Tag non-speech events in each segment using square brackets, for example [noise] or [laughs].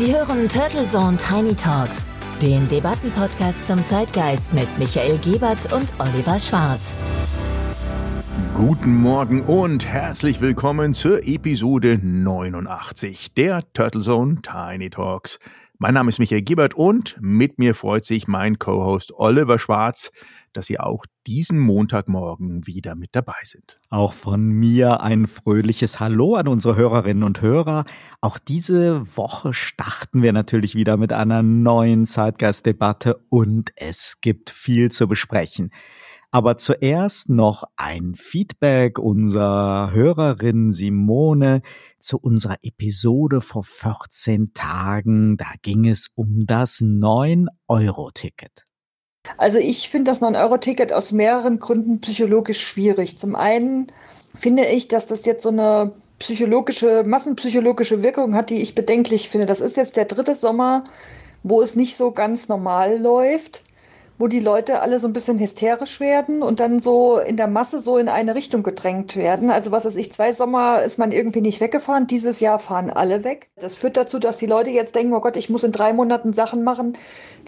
Sie hören Turtle Zone Tiny Talks, den Debattenpodcast zum Zeitgeist mit Michael Gebert und Oliver Schwarz. Guten Morgen und herzlich willkommen zur Episode 89 der Turtle Zone Tiny Talks. Mein Name ist Michael Gebert und mit mir freut sich mein Co-Host Oliver Schwarz, dass Sie auch diesen Montagmorgen wieder mit dabei sind. Auch von mir ein fröhliches Hallo an unsere Hörerinnen und Hörer. Auch diese Woche starten wir natürlich wieder mit einer neuen Zeitgeistdebatte und es gibt viel zu besprechen. Aber zuerst noch ein Feedback unserer Hörerin Simone zu unserer Episode vor 14 Tagen. Da ging es um das 9-Euro-Ticket. Also ich finde das 9-Euro-Ticket aus mehreren Gründen psychologisch schwierig. Zum einen finde ich, dass das jetzt so eine psychologische, massenpsychologische Wirkung hat, die ich bedenklich finde. Das ist jetzt der dritte Sommer, wo es nicht so ganz normal läuft wo die Leute alle so ein bisschen hysterisch werden und dann so in der Masse so in eine Richtung gedrängt werden. Also was weiß ich, zwei Sommer ist man irgendwie nicht weggefahren, dieses Jahr fahren alle weg. Das führt dazu, dass die Leute jetzt denken, oh Gott, ich muss in drei Monaten Sachen machen,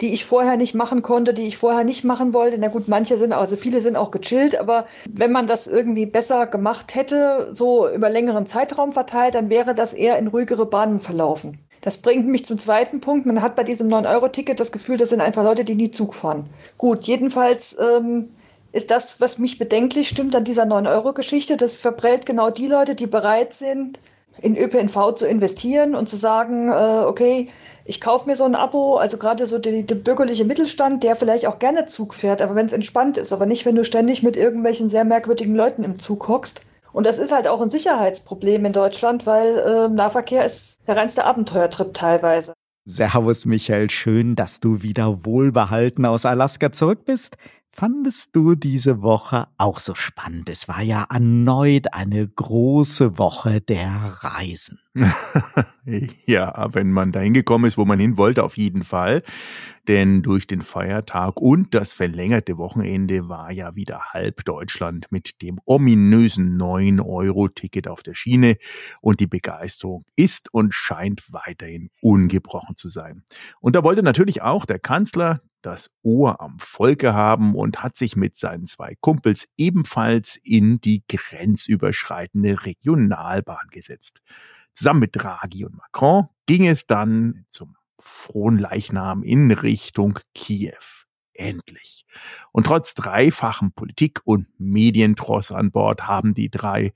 die ich vorher nicht machen konnte, die ich vorher nicht machen wollte. Na gut, manche sind, also viele sind auch gechillt, aber wenn man das irgendwie besser gemacht hätte, so über längeren Zeitraum verteilt, dann wäre das eher in ruhigere Bahnen verlaufen. Das bringt mich zum zweiten Punkt. Man hat bei diesem 9-Euro-Ticket das Gefühl, das sind einfach Leute, die nie Zug fahren. Gut, jedenfalls ähm, ist das, was mich bedenklich stimmt an dieser 9-Euro-Geschichte, das verprellt genau die Leute, die bereit sind, in ÖPNV zu investieren und zu sagen, äh, okay, ich kaufe mir so ein Abo, also gerade so der, bürgerliche Mittelstand, der vielleicht auch gerne Zug fährt, aber wenn es entspannt ist, aber nicht, wenn du ständig mit irgendwelchen sehr merkwürdigen Leuten im Zug hockst. Und das ist halt auch ein Sicherheitsproblem in Deutschland, weil äh, Nahverkehr ist der reinste Abenteuertrip teilweise. Servus Michael, schön, dass du wieder wohlbehalten aus Alaska zurück bist. Fandest du diese Woche auch so spannend? Es war ja erneut eine große Woche der Reisen. [laughs] ja, wenn man dahin gekommen ist, wo man hin wollte, auf jeden Fall. Denn durch den Feiertag und das verlängerte Wochenende war ja wieder halb Deutschland mit dem ominösen 9-Euro-Ticket auf der Schiene und die Begeisterung ist und scheint weiterhin ungebrochen zu sein. Und da wollte natürlich auch der Kanzler das Ohr am Volke haben und hat sich mit seinen zwei Kumpels ebenfalls in die grenzüberschreitende Regionalbahn gesetzt. Zusammen mit Draghi und Macron ging es dann zum Fronleichnam in Richtung Kiew. Endlich. Und trotz dreifachen Politik- und Medientross an Bord haben die drei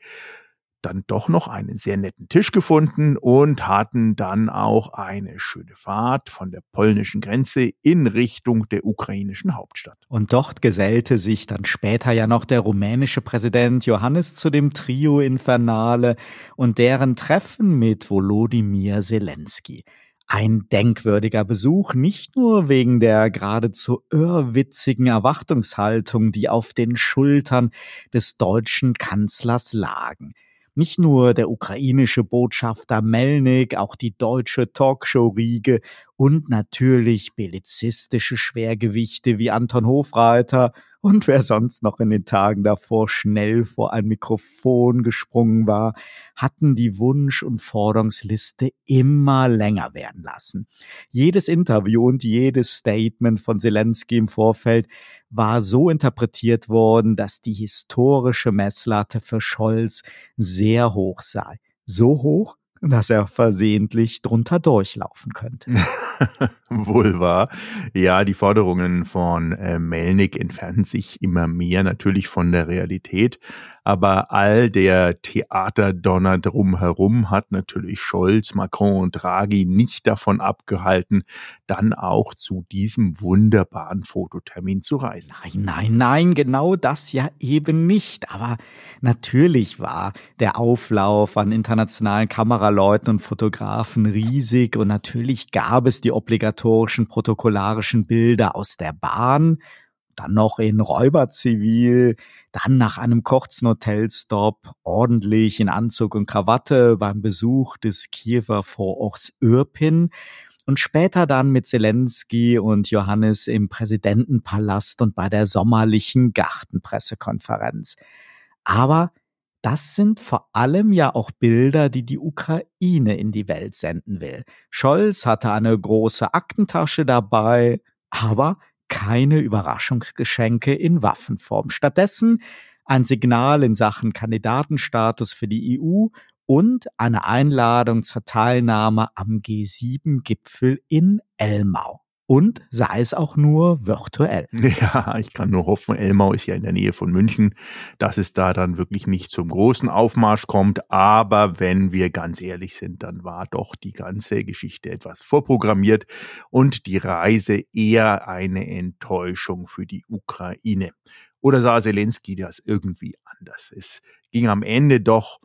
dann doch noch einen sehr netten Tisch gefunden und hatten dann auch eine schöne Fahrt von der polnischen Grenze in Richtung der ukrainischen Hauptstadt. Und dort gesellte sich dann später ja noch der rumänische Präsident Johannes zu dem Trio Infernale und deren Treffen mit Volodymyr Zelensky. Ein denkwürdiger Besuch, nicht nur wegen der geradezu irrwitzigen Erwartungshaltung, die auf den Schultern des deutschen Kanzlers lagen. Nicht nur der ukrainische Botschafter Melnik, auch die deutsche Talkshow-Riege und natürlich belizistische Schwergewichte wie Anton Hofreiter und wer sonst noch in den Tagen davor schnell vor ein Mikrofon gesprungen war, hatten die Wunsch- und Forderungsliste immer länger werden lassen. Jedes Interview und jedes Statement von Zelensky im Vorfeld war so interpretiert worden, dass die historische Messlatte für Scholz sehr hoch sei. So hoch, dass er versehentlich drunter durchlaufen könnte. [laughs] [laughs] Wohl wahr. Ja, die Forderungen von äh, Melnik entfernen sich immer mehr natürlich von der Realität. Aber all der Theaterdonner drumherum hat natürlich Scholz, Macron und Draghi nicht davon abgehalten, dann auch zu diesem wunderbaren Fototermin zu reisen. Nein, nein, nein, genau das ja eben nicht. Aber natürlich war der Auflauf an internationalen Kameraleuten und Fotografen riesig und natürlich gab es die obligatorischen protokollarischen Bilder aus der Bahn dann noch in Räuberzivil, dann nach einem kurzen Hotelstop ordentlich in Anzug und Krawatte beim Besuch des Kiewer Vororts Irpin und später dann mit Zelensky und Johannes im Präsidentenpalast und bei der sommerlichen Gartenpressekonferenz. Aber das sind vor allem ja auch Bilder, die die Ukraine in die Welt senden will. Scholz hatte eine große Aktentasche dabei, aber keine Überraschungsgeschenke in Waffenform. Stattdessen ein Signal in Sachen Kandidatenstatus für die EU und eine Einladung zur Teilnahme am G7-Gipfel in Elmau und sei es auch nur virtuell. [laughs] Ja, ich kann nur hoffen, Elmau ist ja in der Nähe von München, dass es da dann wirklich nicht zum großen Aufmarsch kommt. Aber wenn wir ganz ehrlich sind, dann war doch die ganze Geschichte etwas vorprogrammiert und die Reise eher eine Enttäuschung für die Ukraine. Oder sah Zelensky das irgendwie anders? Es ging am Ende doch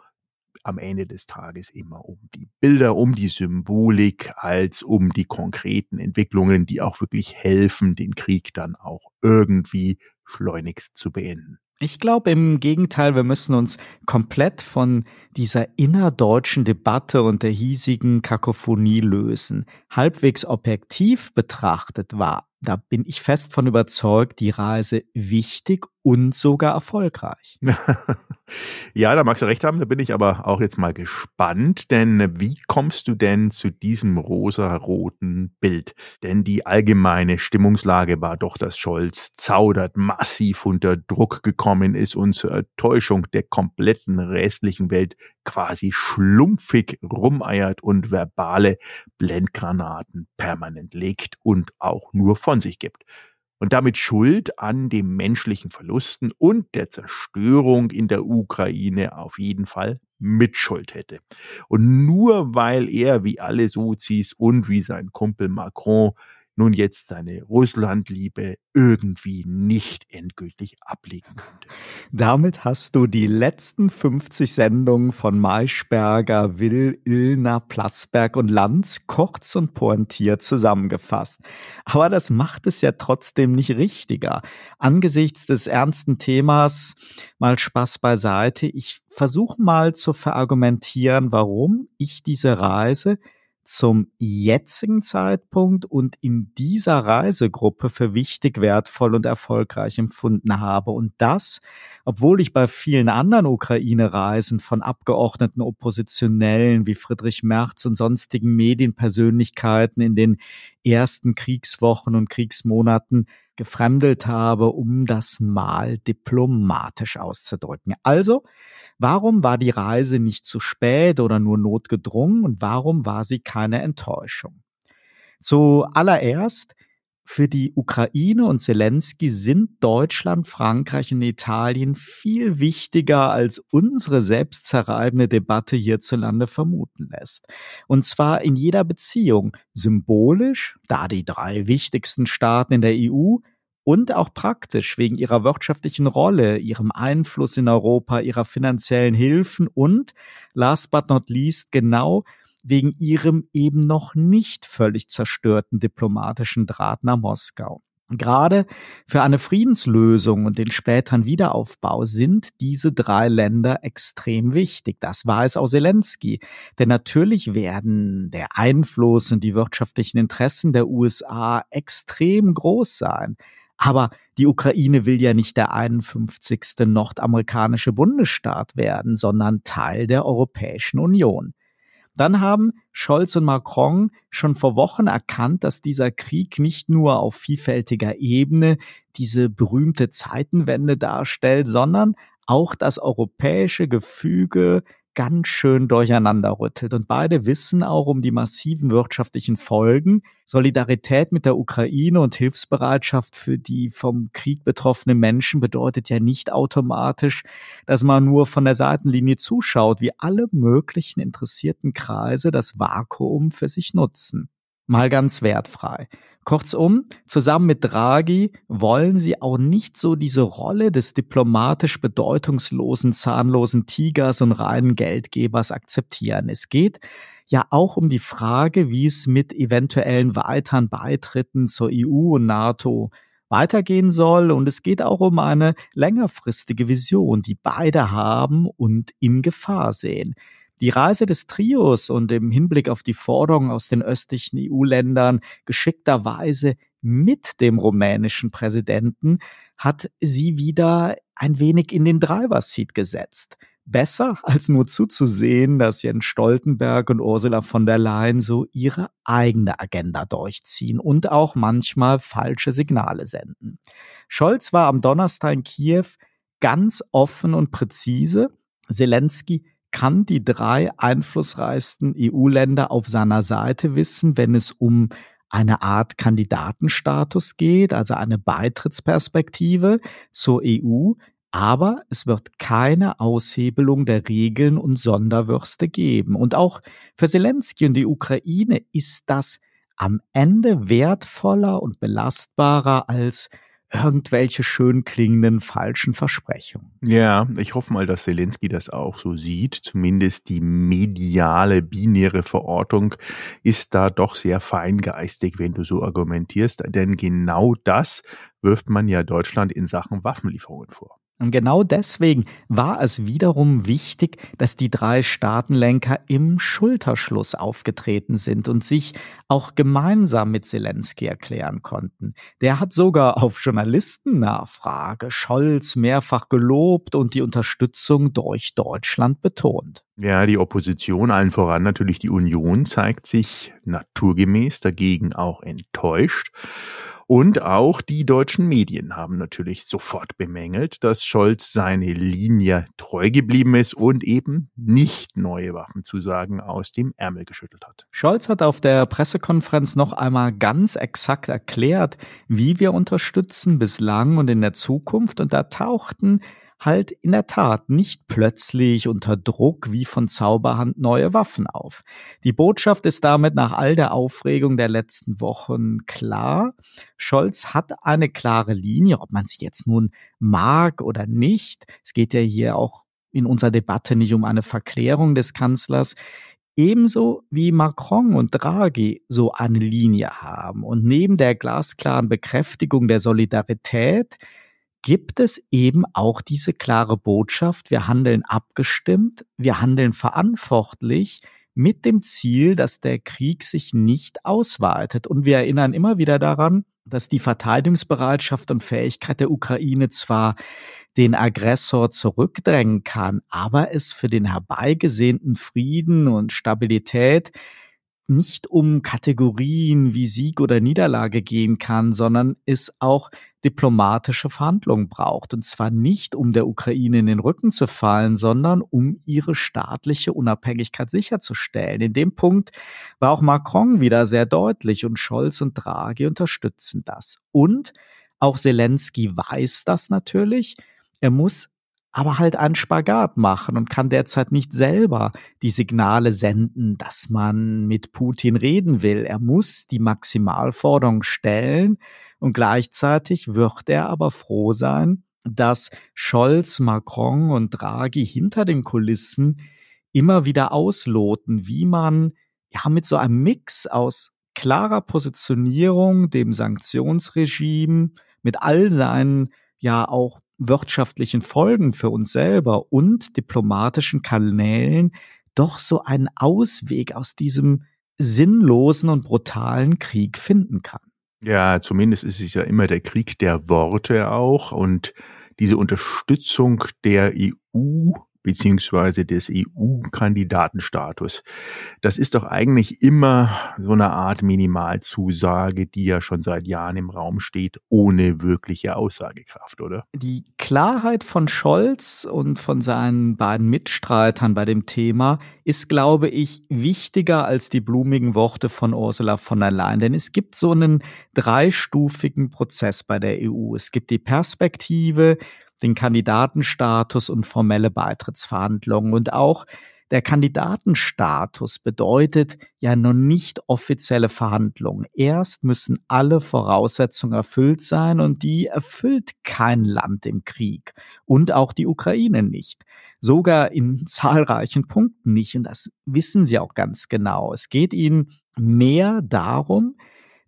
am Ende des Tages immer um die Bilder, um die Symbolik, als um die konkreten Entwicklungen, die auch wirklich helfen, den Krieg dann auch irgendwie schleunigst zu beenden. Ich glaube im Gegenteil, wir müssen uns komplett von dieser innerdeutschen Debatte und der hiesigen Kakophonie lösen. Halbwegs objektiv betrachtet war da bin ich fest von überzeugt, die Reise wichtig und sogar erfolgreich. [laughs] ja, da magst du recht haben, da bin ich aber auch jetzt mal gespannt, denn wie kommst du denn zu diesem rosa-roten Bild? Denn die allgemeine Stimmungslage war doch, dass Scholz zaudert, massiv unter Druck gekommen ist und zur Enttäuschung der kompletten restlichen Welt quasi schlumpfig rumeiert und verbale Blendgranaten permanent legt und auch nur von sich gibt. Und damit Schuld an den menschlichen Verlusten und der Zerstörung in der Ukraine auf jeden Fall Mitschuld hätte. Und nur weil er wie alle Sozis und wie sein Kumpel Macron nun jetzt seine Russlandliebe irgendwie nicht endgültig ablegen könnte. Damit hast du die letzten 50 Sendungen von Maischberger, Will, Illner, Plasberg und Lanz kurz und pointiert zusammengefasst. Aber das macht es ja trotzdem nicht richtiger. Angesichts des ernsten Themas mal Spaß beiseite. Ich versuche mal zu verargumentieren, warum ich diese Reise zum jetzigen Zeitpunkt und in dieser Reisegruppe für wichtig, wertvoll und erfolgreich empfunden habe. Und das, obwohl ich bei vielen anderen Ukraine-Reisen von Abgeordneten Oppositionellen wie Friedrich Merz und sonstigen Medienpersönlichkeiten in den ersten Kriegswochen und Kriegsmonaten gefremdelt habe, um das mal diplomatisch auszudrücken. Also, warum war die Reise nicht zu spät oder nur notgedrungen und warum war sie keine Enttäuschung? Zuallererst, für die Ukraine und Zelensky sind Deutschland, Frankreich und Italien viel wichtiger, als unsere selbstzerreibende Debatte hierzulande vermuten lässt. Und zwar in jeder Beziehung. Symbolisch, da die drei wichtigsten Staaten in der EU, und auch praktisch wegen ihrer wirtschaftlichen Rolle, ihrem Einfluss in Europa, ihrer finanziellen Hilfen und, last but not least, genau wegen ihrem eben noch nicht völlig zerstörten diplomatischen Draht nach Moskau. Gerade für eine Friedenslösung und den späteren Wiederaufbau sind diese drei Länder extrem wichtig. Das war es auch Zelensky. Denn natürlich werden der Einfluss und die wirtschaftlichen Interessen der USA extrem groß sein. Aber die Ukraine will ja nicht der 51. nordamerikanische Bundesstaat werden, sondern Teil der Europäischen Union. Dann haben Scholz und Macron schon vor Wochen erkannt, dass dieser Krieg nicht nur auf vielfältiger Ebene diese berühmte Zeitenwende darstellt, sondern auch das europäische Gefüge ganz schön durcheinander rüttelt. Und beide wissen auch um die massiven wirtschaftlichen Folgen. Solidarität mit der Ukraine und Hilfsbereitschaft für die vom Krieg betroffenen Menschen bedeutet ja nicht automatisch, dass man nur von der Seitenlinie zuschaut, wie alle möglichen interessierten Kreise das Vakuum für sich nutzen. Mal ganz wertfrei. Kurzum, zusammen mit Draghi wollen sie auch nicht so diese Rolle des diplomatisch bedeutungslosen, zahnlosen Tigers und reinen Geldgebers akzeptieren. Es geht ja auch um die Frage, wie es mit eventuellen weiteren Beitritten zur EU und NATO weitergehen soll. Und es geht auch um eine längerfristige Vision, die beide haben und in Gefahr sehen. Die Reise des Trios und im Hinblick auf die Forderungen aus den östlichen EU-Ländern geschickterweise mit dem rumänischen Präsidenten hat sie wieder ein wenig in den Driver-Seat gesetzt. besser, als nur zuzusehen, dass Jens Stoltenberg und Ursula von der Leyen so ihre eigene Agenda durchziehen und auch manchmal falsche Signale senden. Scholz war am Donnerstag in Kiew ganz offen und präzise. Zelensky kann die drei einflussreichsten EU-Länder auf seiner Seite wissen, wenn es um eine Art Kandidatenstatus geht, also eine Beitrittsperspektive zur EU, aber es wird keine Aushebelung der Regeln und Sonderwürste geben. Und auch für Zelensky und die Ukraine ist das am Ende wertvoller und belastbarer als irgendwelche schön klingenden falschen Versprechungen. Ja, ich hoffe mal, dass Zelensky das auch so sieht. Zumindest die mediale binäre Verortung ist da doch sehr feingeistig, wenn du so argumentierst. Denn genau das wirft man ja Deutschland in Sachen Waffenlieferungen vor. Und genau deswegen war es wiederum wichtig, dass die drei Staatenlenker im Schulterschluss aufgetreten sind und sich auch gemeinsam mit Zelensky erklären konnten. Der hat sogar auf Journalistennachfrage Scholz mehrfach gelobt und die Unterstützung durch Deutschland betont. Ja, die Opposition, allen voran natürlich die Union, zeigt sich naturgemäß dagegen auch enttäuscht. Und auch die deutschen Medien haben natürlich sofort bemängelt, dass Scholz seine Linie treu geblieben ist und eben nicht neue Waffenzusagen aus dem Ärmel geschüttelt hat. Scholz hat auf der Pressekonferenz noch einmal ganz exakt erklärt, wie wir unterstützen bislang und in der Zukunft. Und da tauchten halt in der Tat nicht plötzlich unter Druck wie von Zauberhand neue Waffen auf. Die Botschaft ist damit nach all der Aufregung der letzten Wochen klar. Scholz hat eine klare Linie, ob man sie jetzt nun mag oder nicht. Es geht ja hier auch in unserer Debatte nicht um eine Verklärung des Kanzlers. Ebenso wie Macron und Draghi so eine Linie haben. Und neben der glasklaren Bekräftigung der Solidarität gibt es eben auch diese klare Botschaft, wir handeln abgestimmt, wir handeln verantwortlich mit dem Ziel, dass der Krieg sich nicht ausweitet. Und wir erinnern immer wieder daran, dass die Verteidigungsbereitschaft und Fähigkeit der Ukraine zwar den Aggressor zurückdrängen kann, aber es für den herbeigesehnten Frieden und Stabilität nicht um Kategorien wie Sieg oder Niederlage gehen kann, sondern es auch diplomatische Verhandlungen braucht. Und zwar nicht, um der Ukraine in den Rücken zu fallen, sondern um ihre staatliche Unabhängigkeit sicherzustellen. In dem Punkt war auch Macron wieder sehr deutlich und Scholz und Draghi unterstützen das. Und auch Zelensky weiß das natürlich. Er muss aber halt einen Spagat machen und kann derzeit nicht selber die Signale senden, dass man mit Putin reden will. Er muss die Maximalforderung stellen und gleichzeitig wird er aber froh sein, dass Scholz, Macron und Draghi hinter den Kulissen immer wieder ausloten, wie man ja mit so einem Mix aus klarer Positionierung, dem Sanktionsregime, mit all seinen ja auch wirtschaftlichen Folgen für uns selber und diplomatischen Kanälen doch so einen Ausweg aus diesem sinnlosen und brutalen Krieg finden kann. Ja, zumindest ist es ja immer der Krieg der Worte auch und diese Unterstützung der EU beziehungsweise des EU-Kandidatenstatus. Das ist doch eigentlich immer so eine Art Minimalzusage, die ja schon seit Jahren im Raum steht, ohne wirkliche Aussagekraft, oder? Die Klarheit von Scholz und von seinen beiden Mitstreitern bei dem Thema ist, glaube ich, wichtiger als die blumigen Worte von Ursula von der Leyen. Denn es gibt so einen dreistufigen Prozess bei der EU. Es gibt die Perspektive, den Kandidatenstatus und formelle Beitrittsverhandlungen. Und auch der Kandidatenstatus bedeutet ja noch nicht offizielle Verhandlungen. Erst müssen alle Voraussetzungen erfüllt sein und die erfüllt kein Land im Krieg und auch die Ukraine nicht. Sogar in [laughs] zahlreichen Punkten nicht. Und das wissen sie auch ganz genau. Es geht ihnen mehr darum,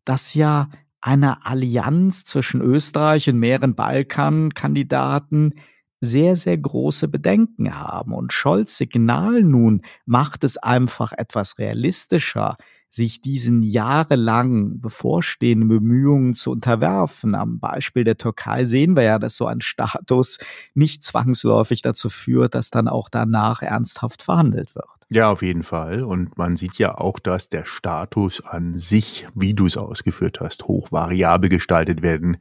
dass ja einer Allianz zwischen Österreich und mehreren Balkankandidaten sehr, sehr große Bedenken haben. Und Scholz Signal nun macht es einfach etwas realistischer. sich diesen jahrelang bevorstehenden Bemühungen zu unterwerfen. Am Beispiel der Türkei sehen wir ja, dass so ein Status nicht zwangsläufig dazu führt, dass dann auch danach ernsthaft verhandelt wird. Ja, auf jeden Fall. Und man sieht ja auch, dass der Status an sich, wie du es ausgeführt hast, hoch variabel gestaltet werden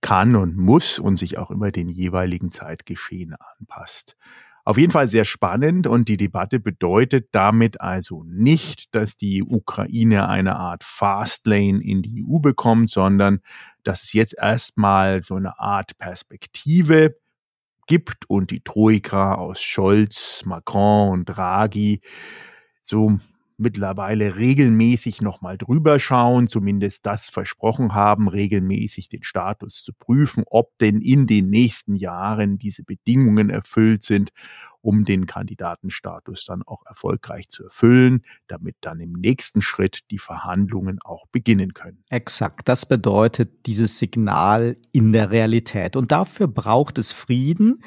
kann und muss und sich auch immer den jeweiligen Zeitgeschehen anpasst. Auf jeden Fall sehr spannend und die Debatte bedeutet damit also nicht, dass die Ukraine eine Art Fastlane in die EU bekommt, sondern dass es jetzt erstmal so eine Art Perspektive gibt und die Troika aus Scholz, Macron und Draghi so mittlerweile regelmäßig nochmal drüber schauen, zumindest das versprochen haben, regelmäßig den Status zu prüfen, ob denn in den nächsten Jahren diese Bedingungen erfüllt sind, um den Kandidatenstatus dann auch erfolgreich zu erfüllen, damit dann im nächsten Schritt die Verhandlungen auch beginnen können. Exakt, das bedeutet dieses Signal in der Realität. Und dafür braucht es Frieden,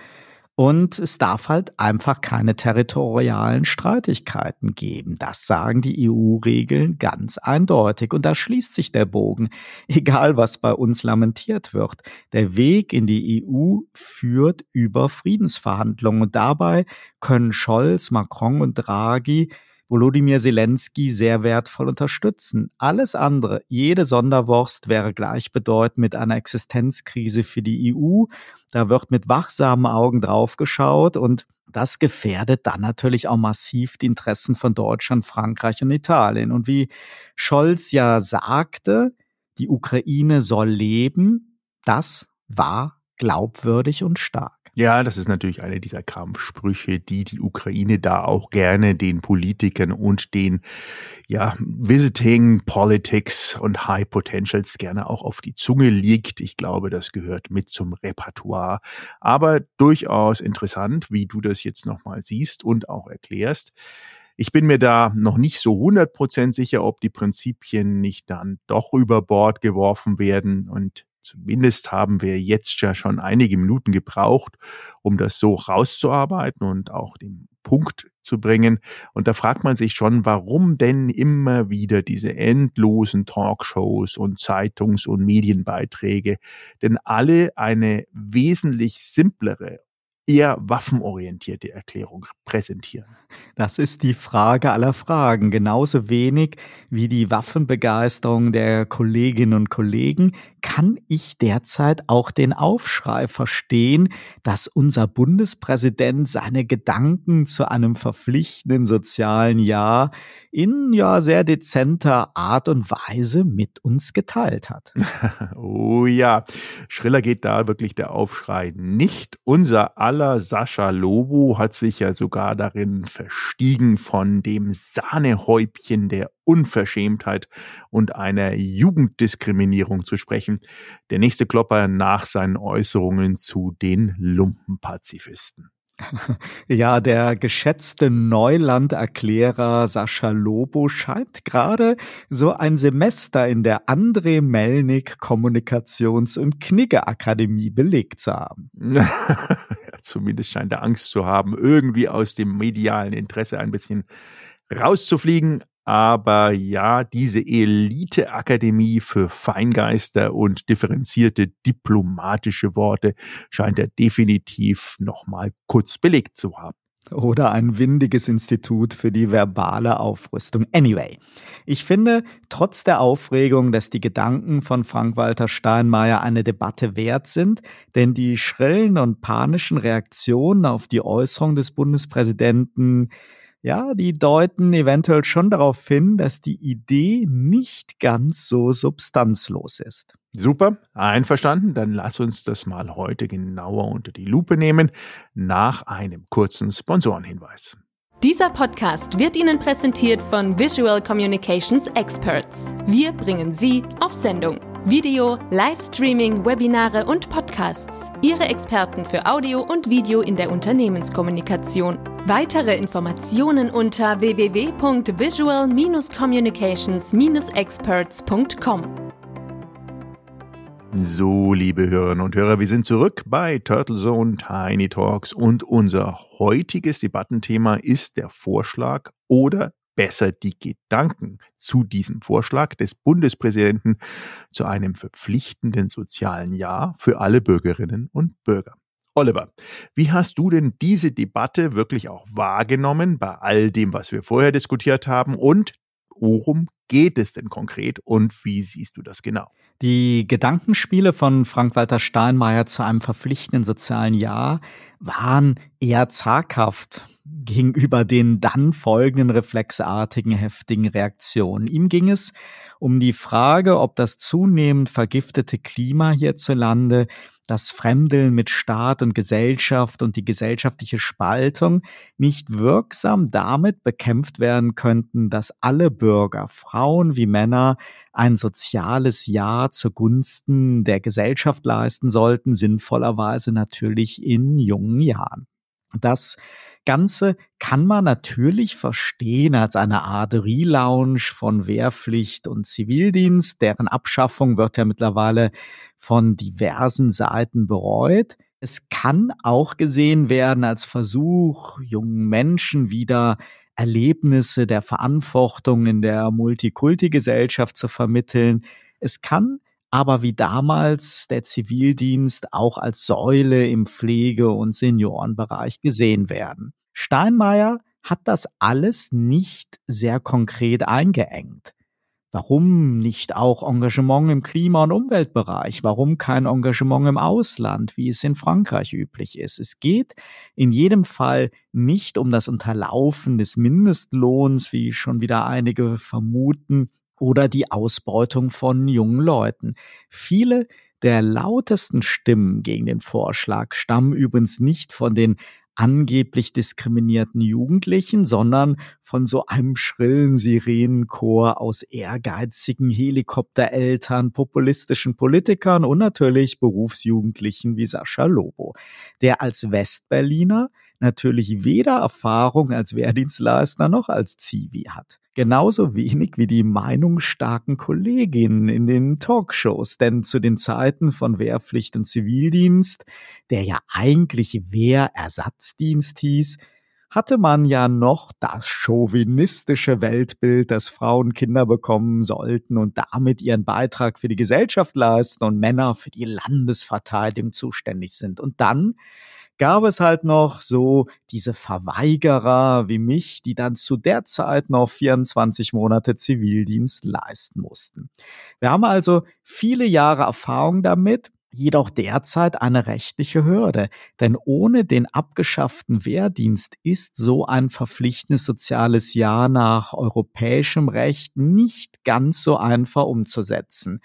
und es darf halt einfach keine territorialen Streitigkeiten geben. Das sagen die EU-Regeln ganz eindeutig. Und da schließt sich der Bogen. [laughs] Egal, was bei uns lamentiert wird. Der Weg in die EU führt über Friedensverhandlungen. Und dabei können Scholz, Macron und Draghi Volodymyr Zelensky sehr wertvoll unterstützen. Alles andere, jede Sonderwurst wäre gleichbedeutend mit einer Existenzkrise für die EU. Da wird mit wachsamen Augen draufgeschaut und das gefährdet dann natürlich auch massiv die Interessen von Deutschland, Frankreich und Italien. Und wie Scholz ja sagte, die Ukraine soll leben, das war glaubwürdig und stark. Ja, das ist natürlich eine dieser Kampfsprüche, die die Ukraine da auch gerne den Politikern und den ja, Visiting Politics und High Potentials gerne auch auf die Zunge liegt. Ich glaube, das gehört mit zum Repertoire. Aber durchaus interessant, wie du das jetzt nochmal siehst und auch erklärst. Ich bin mir da noch nicht so 100% sicher, ob die Prinzipien nicht dann doch über Bord geworfen werden und Zumindest haben wir jetzt ja schon einige Minuten gebraucht, um das so rauszuarbeiten und auch den Punkt zu bringen. Und da fragt man sich schon, warum denn immer wieder diese endlosen Talkshows und Zeitungs- und Medienbeiträge, denn alle eine wesentlich simplere eher waffenorientierte Erklärung präsentieren? Das ist die Frage aller Fragen. Genauso wenig wie die Waffenbegeisterung der Kolleginnen und Kollegen kann ich derzeit auch den Aufschrei verstehen, dass unser Bundespräsident seine Gedanken zu einem verpflichtenden sozialen Jahr in ja sehr dezenter Art und Weise mit uns geteilt hat. [laughs] oh ja, schriller geht da wirklich der Aufschrei nicht. Unser aller Sascha Lobo hat sich ja sogar darin verstiegen, von dem Sahnehäubchen der Unverschämtheit und einer Jugenddiskriminierung zu sprechen. Der nächste Klopper nach seinen Äußerungen zu den Lumpenpazifisten. [laughs] Ja, der geschätzte Neulanderklärer Sascha Lobo scheint gerade so ein Semester in der André Melnik Kommunikations- und Knigge-Akademie belegt zu haben. [laughs] zumindest scheint er Angst zu haben, irgendwie aus dem medialen Interesse ein bisschen rauszufliegen. Aber ja, diese Elite-Akademie für Feingeister und differenzierte diplomatische Worte scheint er definitiv nochmal kurz belegt zu haben. Oder ein windiges Institut für die verbale Aufrüstung. Anyway, ich finde, trotz der Aufregung, dass die Gedanken von Frank-Walter Steinmeier eine Debatte wert sind, denn die schrillen und panischen Reaktionen auf die Äußerung des Bundespräsidenten ja, die deuten eventuell schon darauf hin, dass die Idee nicht ganz so substanzlos ist. Super, einverstanden. Dann lass uns das mal heute genauer unter die Lupe nehmen, nach einem kurzen Sponsorenhinweis. Dieser Podcast wird Ihnen präsentiert von Visual Communications Experts. Wir bringen Sie auf Sendung. Video, Livestreaming, Webinare und Podcasts. Ihre Experten für Audio und Video in der Unternehmenskommunikation. Weitere Informationen unter www.visual-communications-experts.com. So, liebe Hörerinnen und Hörer, wir sind zurück bei Turtle Zone Tiny Talks und unser heutiges Debattenthema ist der Vorschlag oder besser die Gedanken zu diesem Vorschlag des Bundespräsidenten zu einem verpflichtenden sozialen Jahr für alle Bürgerinnen und Bürger. Oliver, wie hast du denn diese Debatte wirklich auch wahrgenommen bei all dem, was wir vorher diskutiert haben? Und worum geht es denn konkret und wie siehst du das genau? Die Gedankenspiele von Frank-Walter Steinmeier zu einem verpflichtenden sozialen Jahr waren eher zaghaft gegenüber den dann folgenden reflexartigen, heftigen Reaktionen. Ihm ging es um die Frage, ob das zunehmend vergiftete Klima hierzulande das Fremdeln mit Staat und Gesellschaft und die gesellschaftliche Spaltung nicht wirksam damit bekämpft werden könnten, dass alle Bürger, Frauen wie Männer, ein soziales Ja zugunsten der Gesellschaft leisten sollten, sinnvollerweise natürlich in jungen Jahren. Das Ganze kann man natürlich verstehen als eine Art Relaunch von Wehrpflicht und Zivildienst, deren Abschaffung wird ja mittlerweile von diversen Seiten bereut. Es kann auch gesehen werden als Versuch, jungen Menschen wieder Erlebnisse der Verantwortung in der Multikulti-Gesellschaft zu vermitteln. Es kann aber wie damals der Zivildienst auch als Säule im Pflege- und Seniorenbereich gesehen werden. Steinmeier hat das alles nicht sehr konkret eingeengt. Warum nicht auch Engagement im Klima- und Umweltbereich? Warum kein Engagement im Ausland, wie es in Frankreich üblich ist? Es geht in jedem Fall nicht um das Unterlaufen des Mindestlohns, wie schon wieder einige vermuten, oder die Ausbeutung von jungen Leuten. Viele der lautesten Stimmen gegen den Vorschlag stammen übrigens nicht von den angeblich diskriminierten Jugendlichen, sondern von so einem schrillen Sirenenchor aus ehrgeizigen Helikoptereltern, populistischen Politikern und natürlich Berufsjugendlichen wie Sascha Lobo, der als Westberliner natürlich weder Erfahrung als Wehrdienstleister noch als Zivi hat. Genauso wenig wie die meinungsstarken Kolleginnen in den Talkshows, denn zu den Zeiten von Wehrpflicht und Zivildienst, der ja eigentlich Wehrersatzdienst hieß, hatte man ja noch das chauvinistische Weltbild, dass Frauen Kinder bekommen sollten und damit ihren Beitrag für die Gesellschaft leisten und Männer für die Landesverteidigung zuständig sind. Und dann gab es halt noch so diese Verweigerer wie mich, die dann zu der Zeit noch 24 Monate Zivildienst leisten mussten. Wir haben also viele Jahre Erfahrung damit, jedoch derzeit eine rechtliche Hürde. Denn ohne den abgeschafften Wehrdienst ist so ein verpflichtendes soziales Jahr nach europäischem Recht nicht ganz so einfach umzusetzen.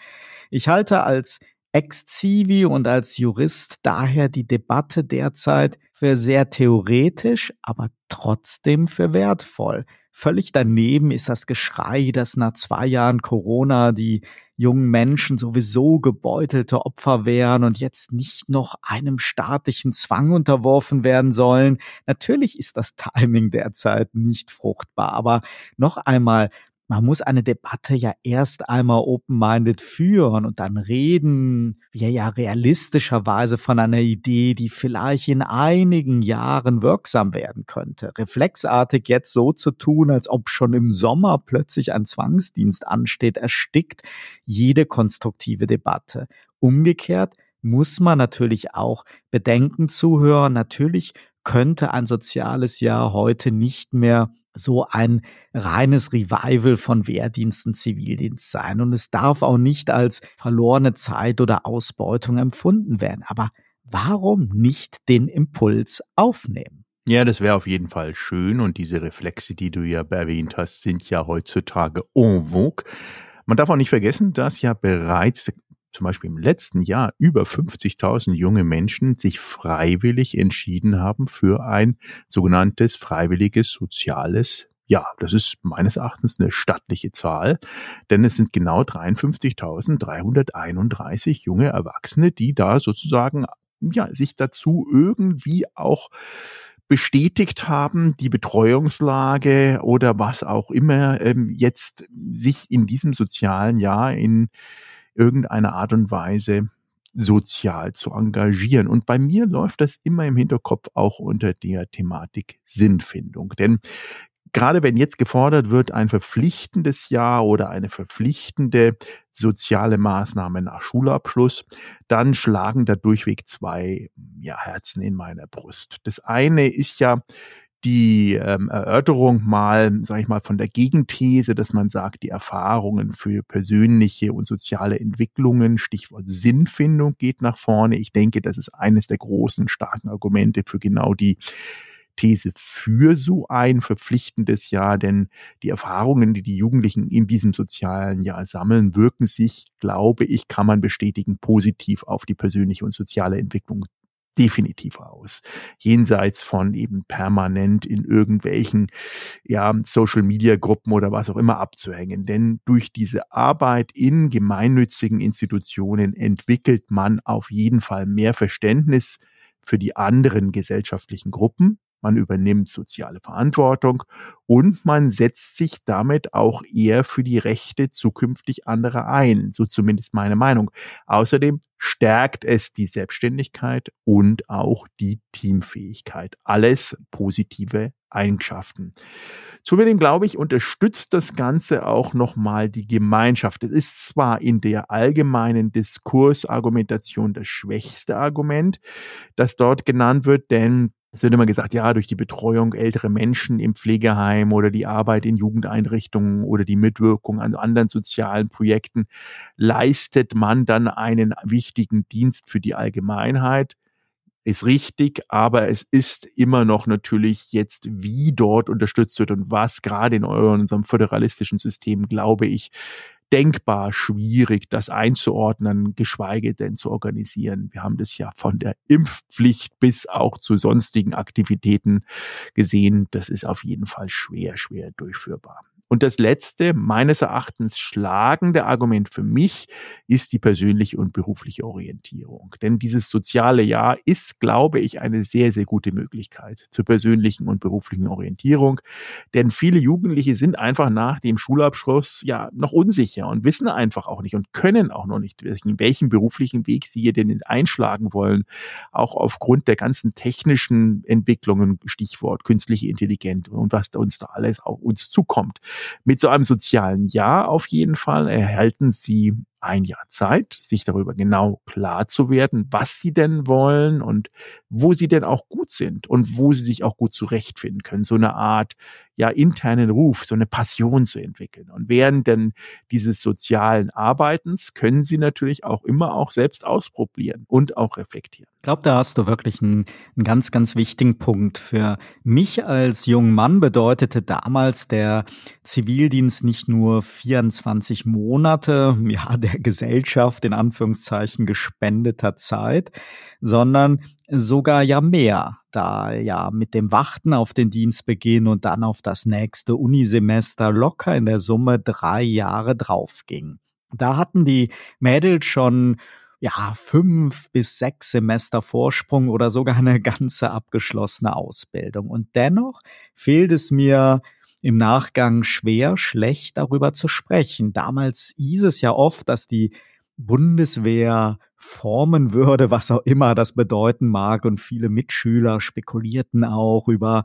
Ich halte als Ex-Zivi und als Jurist daher die Debatte derzeit für sehr theoretisch, aber trotzdem für wertvoll. Völlig daneben ist das Geschrei, dass nach zwei Jahren Corona die jungen Menschen sowieso gebeutelte Opfer wären und jetzt nicht noch einem staatlichen Zwang unterworfen werden sollen. Natürlich ist das Timing derzeit nicht fruchtbar, aber noch einmal, man muss eine Debatte ja erst einmal open-minded führen und dann reden wir ja realistischerweise von einer Idee, die vielleicht in einigen Jahren wirksam werden könnte. Reflexartig jetzt so zu tun, als ob schon im Sommer plötzlich ein Zwangsdienst ansteht, erstickt jede konstruktive Debatte. Umgekehrt muss man natürlich auch Bedenken zuhören. Natürlich könnte ein soziales Jahr heute nicht mehr so ein reines Revival von Wehrdienst und Zivildienst sein. Und es darf auch nicht als verlorene Zeit oder Ausbeutung empfunden werden. Aber warum nicht den Impuls aufnehmen? Ja, das wäre auf jeden Fall schön. Und diese Reflexe, die du ja erwähnt hast, sind ja heutzutage en vogue. Man darf auch nicht vergessen, dass ja bereits zum Beispiel im letzten Jahr über 50.000 junge Menschen sich freiwillig entschieden haben für ein sogenanntes freiwilliges soziales ja, das ist meines Erachtens eine stattliche Zahl, denn es sind genau 53.331 junge Erwachsene, die da sozusagen ja, sich dazu irgendwie auch bestätigt haben, die Betreuungslage oder was auch immer ähm, jetzt sich in diesem sozialen Jahr in irgendeiner Art und Weise sozial zu engagieren. Und bei mir läuft das immer im Hinterkopf auch unter der Thematik Sinnfindung. Denn gerade wenn jetzt gefordert wird, ein verpflichtendes Jahr oder eine verpflichtende soziale Maßnahme nach Schulabschluss, dann schlagen da durchweg zwei ja, Herzen in meiner Brust. Das eine ist ja die ähm, Erörterung mal, sage ich mal, von der Gegenthese, dass man sagt, die Erfahrungen für persönliche und soziale Entwicklungen, Stichwort Sinnfindung, geht nach vorne. Ich denke, das ist eines der großen starken Argumente für genau die These für so ein verpflichtendes Jahr, denn die Erfahrungen, die die Jugendlichen in diesem sozialen Jahr sammeln, wirken sich, glaube ich, kann man bestätigen, positiv auf die persönliche und soziale Entwicklung definitiv aus. Jenseits von eben permanent in irgendwelchen ja, Social Media Gruppen oder was auch immer abzuhängen. Denn durch diese Arbeit in gemeinnützigen Institutionen entwickelt man auf jeden Fall mehr Verständnis für die anderen gesellschaftlichen Gruppen, man übernimmt soziale Verantwortung und man setzt sich damit auch eher für die Rechte zukünftig anderer ein, so zumindest meine Meinung. Außerdem stärkt es die Selbstständigkeit und auch die Teamfähigkeit. Alles positive Eigenschaften. Zudem glaube ich, unterstützt das Ganze auch nochmal die Gemeinschaft. Es ist zwar in der allgemeinen Diskursargumentation das schwächste Argument, das dort genannt wird, denn es wird immer gesagt, ja, durch die Betreuung älterer Menschen im Pflegeheim oder die Arbeit in Jugendeinrichtungen oder die Mitwirkung an anderen sozialen Projekten leistet man dann einen wichtigen Dienst für die Allgemeinheit. Ist richtig, aber es ist immer noch natürlich jetzt, wie dort unterstützt wird und was gerade in unserem föderalistischen System, glaube ich, denkbar schwierig, das einzuordnen, geschweige denn zu organisieren. Wir haben das ja von der Impfpflicht bis auch zu sonstigen Aktivitäten gesehen. Das ist auf jeden Fall schwer, schwer durchführbar. Und das letzte, meines Erachtens schlagende Argument für mich ist die persönliche und berufliche Orientierung. Denn dieses soziale Jahr ist, glaube ich, eine sehr, sehr gute Möglichkeit zur persönlichen und beruflichen Orientierung. Denn viele Jugendliche sind einfach nach dem Schulabschluss ja noch unsicher und wissen einfach auch nicht und können auch noch nicht, welchen beruflichen Weg sie hier denn einschlagen wollen. Auch aufgrund der ganzen technischen Entwicklungen, Stichwort künstliche Intelligenz und was uns da alles auf uns zukommt. Mit so einem sozialen Ja auf jeden Fall erhalten Sie ein Jahr Zeit, sich darüber genau klar zu werden, was sie denn wollen und wo sie denn auch gut sind und wo sie sich auch gut zurechtfinden können. So eine Art ja internen Ruf, so eine Passion zu entwickeln. Und während denn dieses sozialen Arbeitens können sie natürlich auch immer auch selbst ausprobieren und auch reflektieren. Ich glaube, da hast du wirklich einen, einen ganz, ganz wichtigen Punkt. Für mich als junger Mann bedeutete damals der Zivildienst nicht nur 24 Monate, [laughs] ja, der Gesellschaft in Anführungszeichen gespendeter Zeit, sondern sogar ja mehr, da ja mit dem Warten auf den Dienstbeginn und dann auf das nächste Unisemester locker in der Summe drei Jahre draufging. Da hatten die Mädels schon ja, fünf bis sechs Semester Vorsprung oder sogar eine ganze abgeschlossene Ausbildung. Und dennoch fehlt es mir im Nachgang schwer, schlecht darüber zu sprechen. Damals hieß es ja oft, dass die Bundeswehr formen würde, [laughs] was auch immer das bedeuten mag. Und viele Mitschüler spekulierten auch über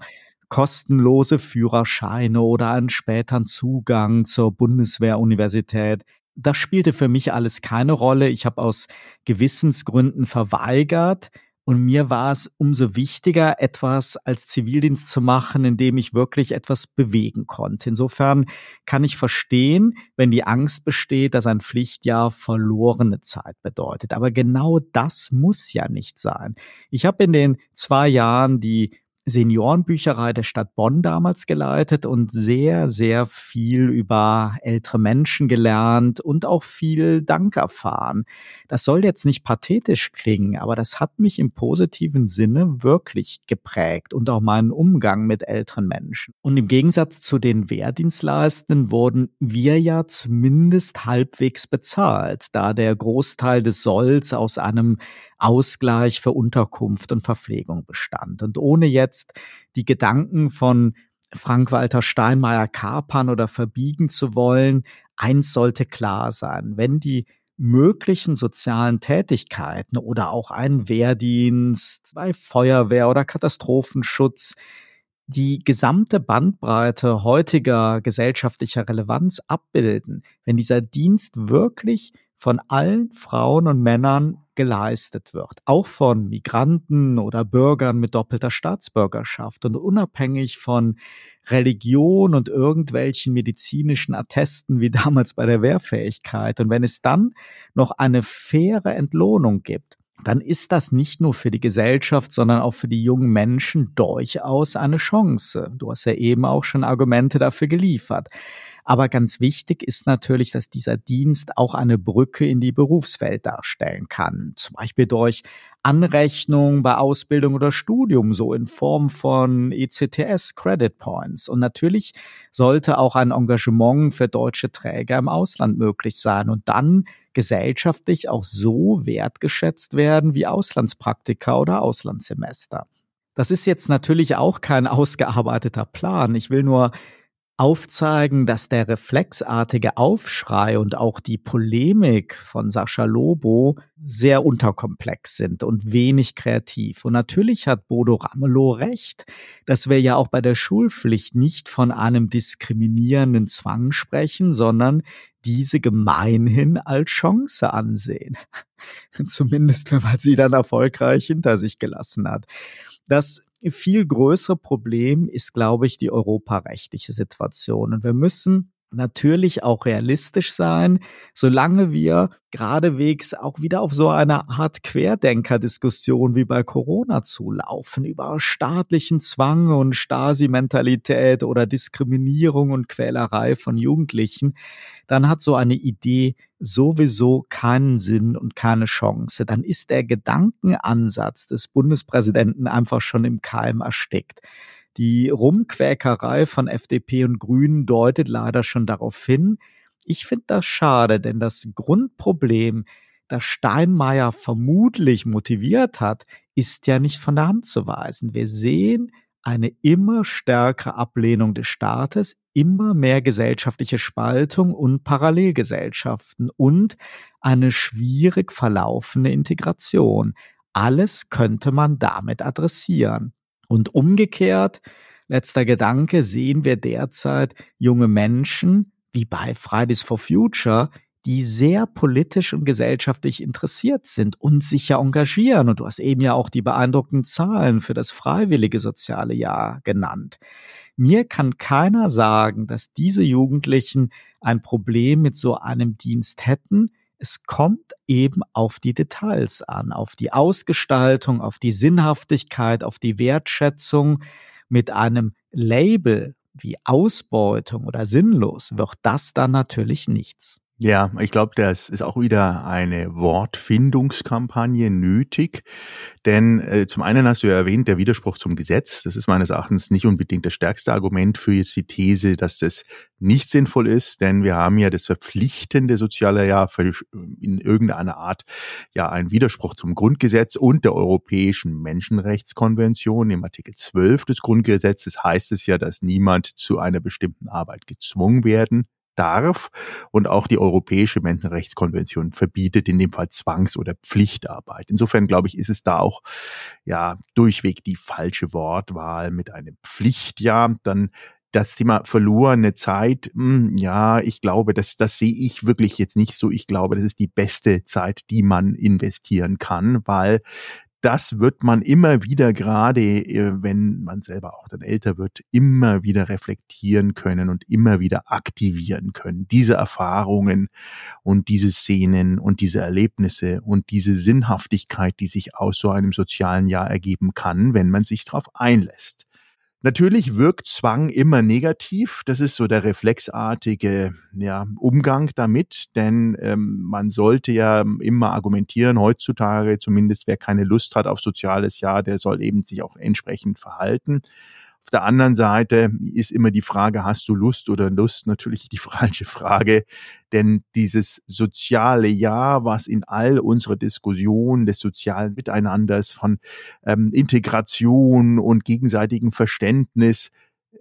kostenlose Führerscheine oder einen späteren Zugang zur Bundeswehruniversität. Das spielte für mich alles keine Rolle. Ich habe aus Gewissensgründen verweigert. Und mir war es umso wichtiger, etwas als Zivildienst zu machen, in dem ich wirklich etwas bewegen konnte. Insofern kann ich verstehen, wenn die Angst besteht, dass ein Pflichtjahr verlorene Zeit bedeutet. Aber genau das muss ja nicht sein. Ich habe in den zwei Jahren die Seniorenbücherei der Stadt Bonn damals geleitet und sehr, sehr viel über ältere Menschen gelernt und auch viel Dank erfahren. Das soll jetzt nicht pathetisch klingen, aber das hat mich im positiven Sinne wirklich geprägt und auch meinen Umgang mit älteren Menschen. Und im Gegensatz zu den Wehrdienstleistenden wurden wir ja zumindest halbwegs bezahlt, da der Großteil des Solls aus einem Ausgleich für Unterkunft und Verpflegung bestand. Und ohne jetzt die Gedanken von Frank-Walter Steinmeier kapern oder verbiegen zu wollen, eins sollte klar sein, wenn die möglichen sozialen Tätigkeiten oder auch ein Wehrdienst bei Feuerwehr oder Katastrophenschutz die gesamte Bandbreite heutiger gesellschaftlicher Relevanz abbilden, wenn dieser Dienst wirklich von allen Frauen und Männern geleistet wird, auch von Migranten oder Bürgern mit doppelter Staatsbürgerschaft und unabhängig von Religion und irgendwelchen medizinischen Attesten wie [laughs] damals bei der Wehrfähigkeit. Und wenn es dann noch eine faire Entlohnung gibt, dann ist das nicht nur für die Gesellschaft, sondern auch für die jungen Menschen durchaus eine Chance. Du hast ja eben auch schon Argumente dafür geliefert. Aber ganz wichtig ist natürlich, dass dieser Dienst auch eine Brücke in die Berufswelt darstellen kann. Zum Beispiel durch Anrechnung bei Ausbildung oder Studium, so in Form von ECTS Credit Points. Und natürlich sollte auch ein Engagement für deutsche Träger im Ausland möglich sein und dann gesellschaftlich auch so wertgeschätzt werden wie Auslandspraktika oder Auslandssemester. Das ist jetzt natürlich auch kein [laughs] ausgearbeiteter Plan. Ich will nur aufzeigen, dass der reflexartige Aufschrei und auch die Polemik von Sascha Lobo sehr unterkomplex sind und wenig kreativ. Und natürlich hat Bodo Ramelow recht, dass wir ja auch bei der Schulpflicht nicht von einem diskriminierenden Zwang sprechen, sondern diese gemeinhin als Chance ansehen. [laughs] Zumindest wenn man sie dann erfolgreich hinter sich gelassen hat. Das viel größere Problem ist, glaube ich, die europarechtliche Situation. Und wir müssen natürlich auch realistisch sein, solange wir geradewegs auch wieder auf so eine Art Querdenker-Diskussion wie bei Corona zulaufen, über staatlichen Zwang und Stasi-Mentalität oder Diskriminierung und Quälerei von Jugendlichen, dann hat so eine Idee sowieso keinen Sinn und keine Chance. Dann ist der Gedankenansatz des Bundespräsidenten einfach schon im Keim erstickt. Die Rumquäkerei von FDP und Grünen deutet leider schon darauf hin. Ich finde das schade, denn das Grundproblem, das Steinmeier vermutlich motiviert hat, ist ja nicht von der Hand zu weisen. Wir sehen eine immer stärkere Ablehnung des Staates, immer mehr gesellschaftliche Spaltung und Parallelgesellschaften und eine schwierig verlaufende Integration. Alles könnte man damit adressieren. Und umgekehrt, letzter Gedanke, sehen wir derzeit junge Menschen, wie bei Fridays for Future, die sehr politisch und gesellschaftlich interessiert sind und sich ja engagieren. Und du hast eben ja auch die beeindruckenden Zahlen für das freiwillige soziale Jahr genannt. Mir kann keiner sagen, dass diese Jugendlichen ein Problem mit so einem Dienst hätten, es kommt eben auf die Details an, auf die Ausgestaltung, auf die Sinnhaftigkeit, auf die Wertschätzung. Mit einem Label wie Ausbeutung oder sinnlos wird das dann natürlich nichts. Ja, ich glaube, das ist auch wieder eine Wortfindungskampagne nötig. Denn äh, zum einen hast du ja erwähnt, der Widerspruch zum Gesetz. Das ist meines Erachtens nicht unbedingt das stärkste Argument für jetzt die These, dass das nicht sinnvoll ist. Denn wir haben ja das verpflichtende soziale Jahr für, in irgendeiner Art ja ein Widerspruch zum Grundgesetz und der Europäischen Menschenrechtskonvention. Im Artikel 12 des Grundgesetzes heißt es ja, dass niemand zu einer bestimmten Arbeit gezwungen werden darf. Und auch die Europäische Menschenrechtskonvention verbietet in dem Fall Zwangs- oder Pflichtarbeit. Insofern glaube ich, ist es da auch ja durchweg die falsche Wortwahl mit einem Pflichtjahr. Dann das Thema verlorene Zeit, hm, ja, ich glaube, das, das sehe ich wirklich jetzt nicht so. Ich glaube, das ist die beste Zeit, die man investieren kann, weil das wird man immer wieder, gerade äh, wenn man selber auch dann älter wird, immer wieder reflektieren können und immer wieder aktivieren können. Diese Erfahrungen und diese Szenen und diese Erlebnisse und diese Sinnhaftigkeit, die sich aus so einem sozialen Jahr ergeben kann, wenn man sich darauf einlässt. Natürlich wirkt Zwang immer negativ. Das ist so der reflexartige ja, Umgang damit, denn ähm, man sollte ja immer argumentieren, heutzutage zumindest wer keine Lust hat auf soziales Jahr, der soll eben sich auch entsprechend verhalten. Auf der anderen Seite ist immer die Frage, hast du Lust oder Lust? Natürlich die [laughs] falsche Frage, denn dieses soziale Ja, was in all unserer Diskussion des sozialen Miteinanders von ähm, Integration und gegenseitigem Verständnis,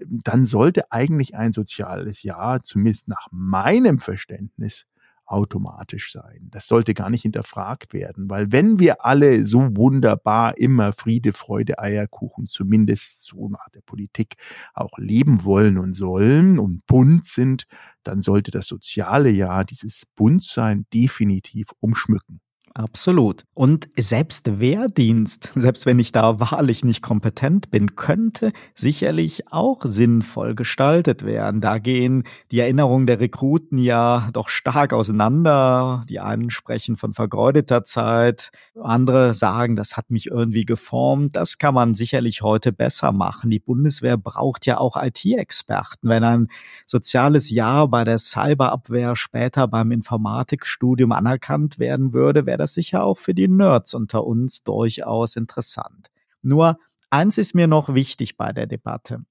dann sollte eigentlich ein soziales Ja, zumindest nach meinem Verständnis, automatisch sein. Das sollte gar nicht hinterfragt werden, weil wenn wir alle so wunderbar immer Friede, Freude, Eierkuchen, zumindest so nach der Politik auch leben wollen und sollen und bunt sind, dann sollte das soziale Jahr dieses Buntsein definitiv umschmücken. Absolut. Und selbst Wehrdienst, [laughs] selbst wenn ich da wahrlich nicht kompetent bin, könnte sicherlich auch sinnvoll gestaltet werden. Da gehen die Erinnerungen der Rekruten ja doch stark auseinander. Die einen sprechen von vergeudeter Zeit, andere sagen, das hat mich irgendwie geformt. Das kann man sicherlich heute besser machen. Die Bundeswehr braucht ja auch IT-Experten. Wenn ein soziales Jahr bei der Cyberabwehr später beim Informatikstudium anerkannt werden würde, wäre das sicher auch für die Nerds unter uns durchaus interessant. Nur eins ist mir noch wichtig bei der Debatte.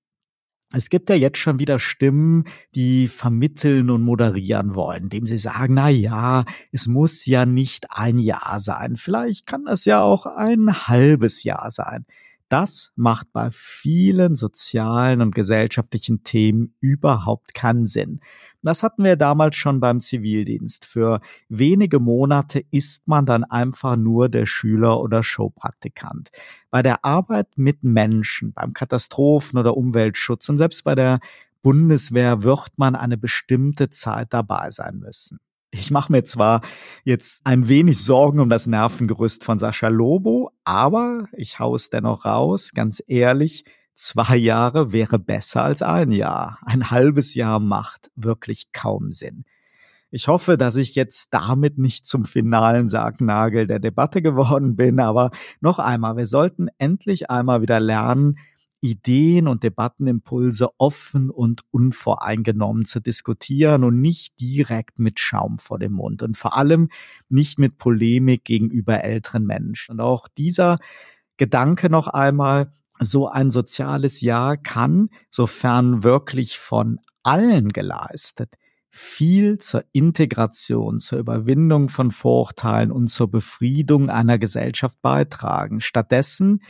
Es gibt ja jetzt schon wieder Stimmen, die vermitteln und moderieren wollen, indem sie sagen, na ja, es muss ja nicht ein Jahr sein. Vielleicht kann das ja auch ein halbes Jahr sein. Das macht bei vielen sozialen und gesellschaftlichen Themen überhaupt keinen Sinn. Das hatten wir damals schon beim Zivildienst. Für wenige Monate ist man dann einfach nur der Schüler oder Showpraktikant. Bei der Arbeit mit Menschen, beim Katastrophen- oder Umweltschutz und selbst bei der Bundeswehr wird man eine bestimmte Zeit dabei sein müssen. Ich mache mir zwar jetzt ein wenig Sorgen um das Nervengerüst von Sascha Lobo, aber ich hau es dennoch raus, ganz ehrlich, Zwei Jahre wäre besser als ein Jahr. Ein halbes Jahr macht wirklich kaum Sinn. Ich hoffe, dass ich jetzt damit nicht zum finalen Sargnagel der Debatte geworden bin, aber noch einmal, wir sollten endlich einmal wieder lernen, Ideen und Debattenimpulse offen und unvoreingenommen zu diskutieren und nicht direkt mit Schaum vor dem Mund und vor allem nicht mit Polemik gegenüber älteren Menschen. Und auch dieser Gedanke noch einmal, so ein soziales Jahr kann, sofern wirklich von allen geleistet, viel zur Integration, zur Überwindung von Vorurteilen und zur Befriedung einer Gesellschaft beitragen. Stattdessen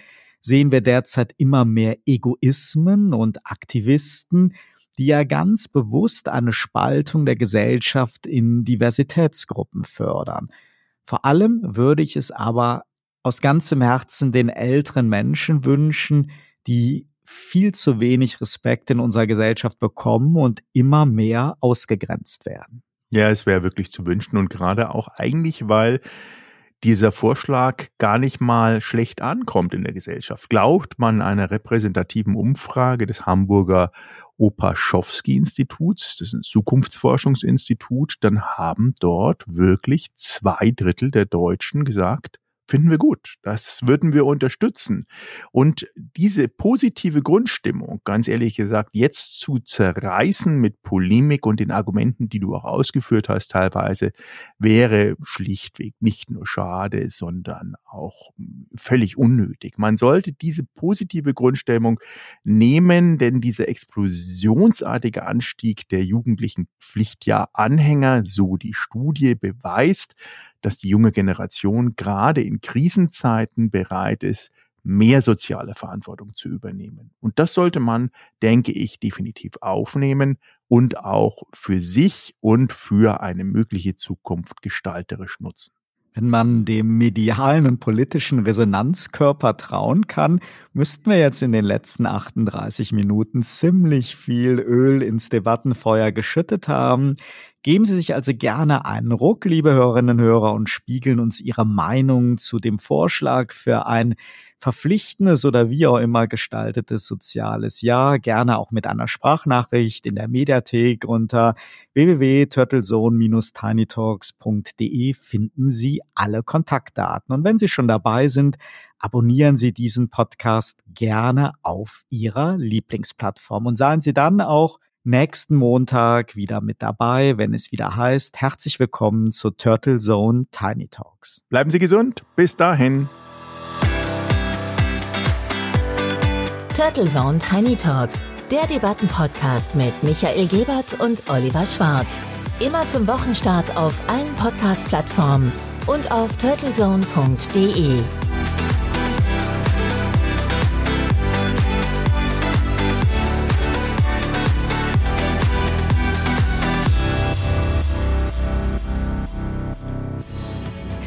sehen wir derzeit immer mehr Egoismen und Aktivisten, die ja ganz bewusst eine Spaltung der Gesellschaft in Diversitätsgruppen fördern. Vor allem würde ich es aber aus ganzem Herzen den älteren Menschen wünschen, die viel zu wenig Respekt in unserer Gesellschaft bekommen und immer mehr ausgegrenzt werden. Ja, es wäre wirklich zu wünschen und gerade auch eigentlich, weil dieser Vorschlag gar nicht mal schlecht ankommt in der Gesellschaft. Glaubt man einer repräsentativen Umfrage des Hamburger Opaschowski-Instituts, das ist ein Zukunftsforschungsinstitut, dann haben dort wirklich zwei Drittel der Deutschen gesagt, finden wir gut. Das würden wir unterstützen. Und diese positive Grundstimmung, ganz ehrlich gesagt, jetzt zu zerreißen mit Polemik und den Argumenten, die du auch ausgeführt hast teilweise, wäre schlichtweg nicht nur schade, sondern auch völlig unnötig. Man sollte diese positive Grundstimmung nehmen, denn dieser explosionsartige Anstieg der jugendlichen Pflichtjahr-Anhänger, so die Studie beweist, dass die junge Generation gerade in Krisenzeiten bereit ist, mehr soziale Verantwortung zu übernehmen. Und das sollte man, denke ich, definitiv aufnehmen und auch für sich und für eine mögliche Zukunft gestalterisch nutzen. Wenn man dem medialen und politischen Resonanzkörper trauen kann, müssten wir jetzt in den letzten 38 Minuten ziemlich viel Öl ins Debattenfeuer geschüttet haben. Geben Sie sich also gerne einen Ruck, liebe Hörerinnen und Hörer, und spiegeln uns Ihre Meinung zu dem Vorschlag für ein verpflichtendes oder wie auch immer gestaltetes soziales Jahr, gerne auch mit einer Sprachnachricht in der Mediathek unter www.turtlezone-tinytalks.de finden Sie alle Kontaktdaten. Und wenn Sie schon dabei sind, abonnieren Sie diesen Podcast gerne auf Ihrer Lieblingsplattform und seien Sie dann auch nächsten Montag wieder mit dabei, wenn es wieder heißt, herzlich willkommen zu Turtle Zone Tiny Talks. Bleiben Sie gesund. Bis dahin. Turtle Zone Tiny Talks, der Debattenpodcast mit Michael Gebert und Oliver Schwarz. Immer zum Wochenstart auf allen Podcast-Plattformen und auf turtlezone.de.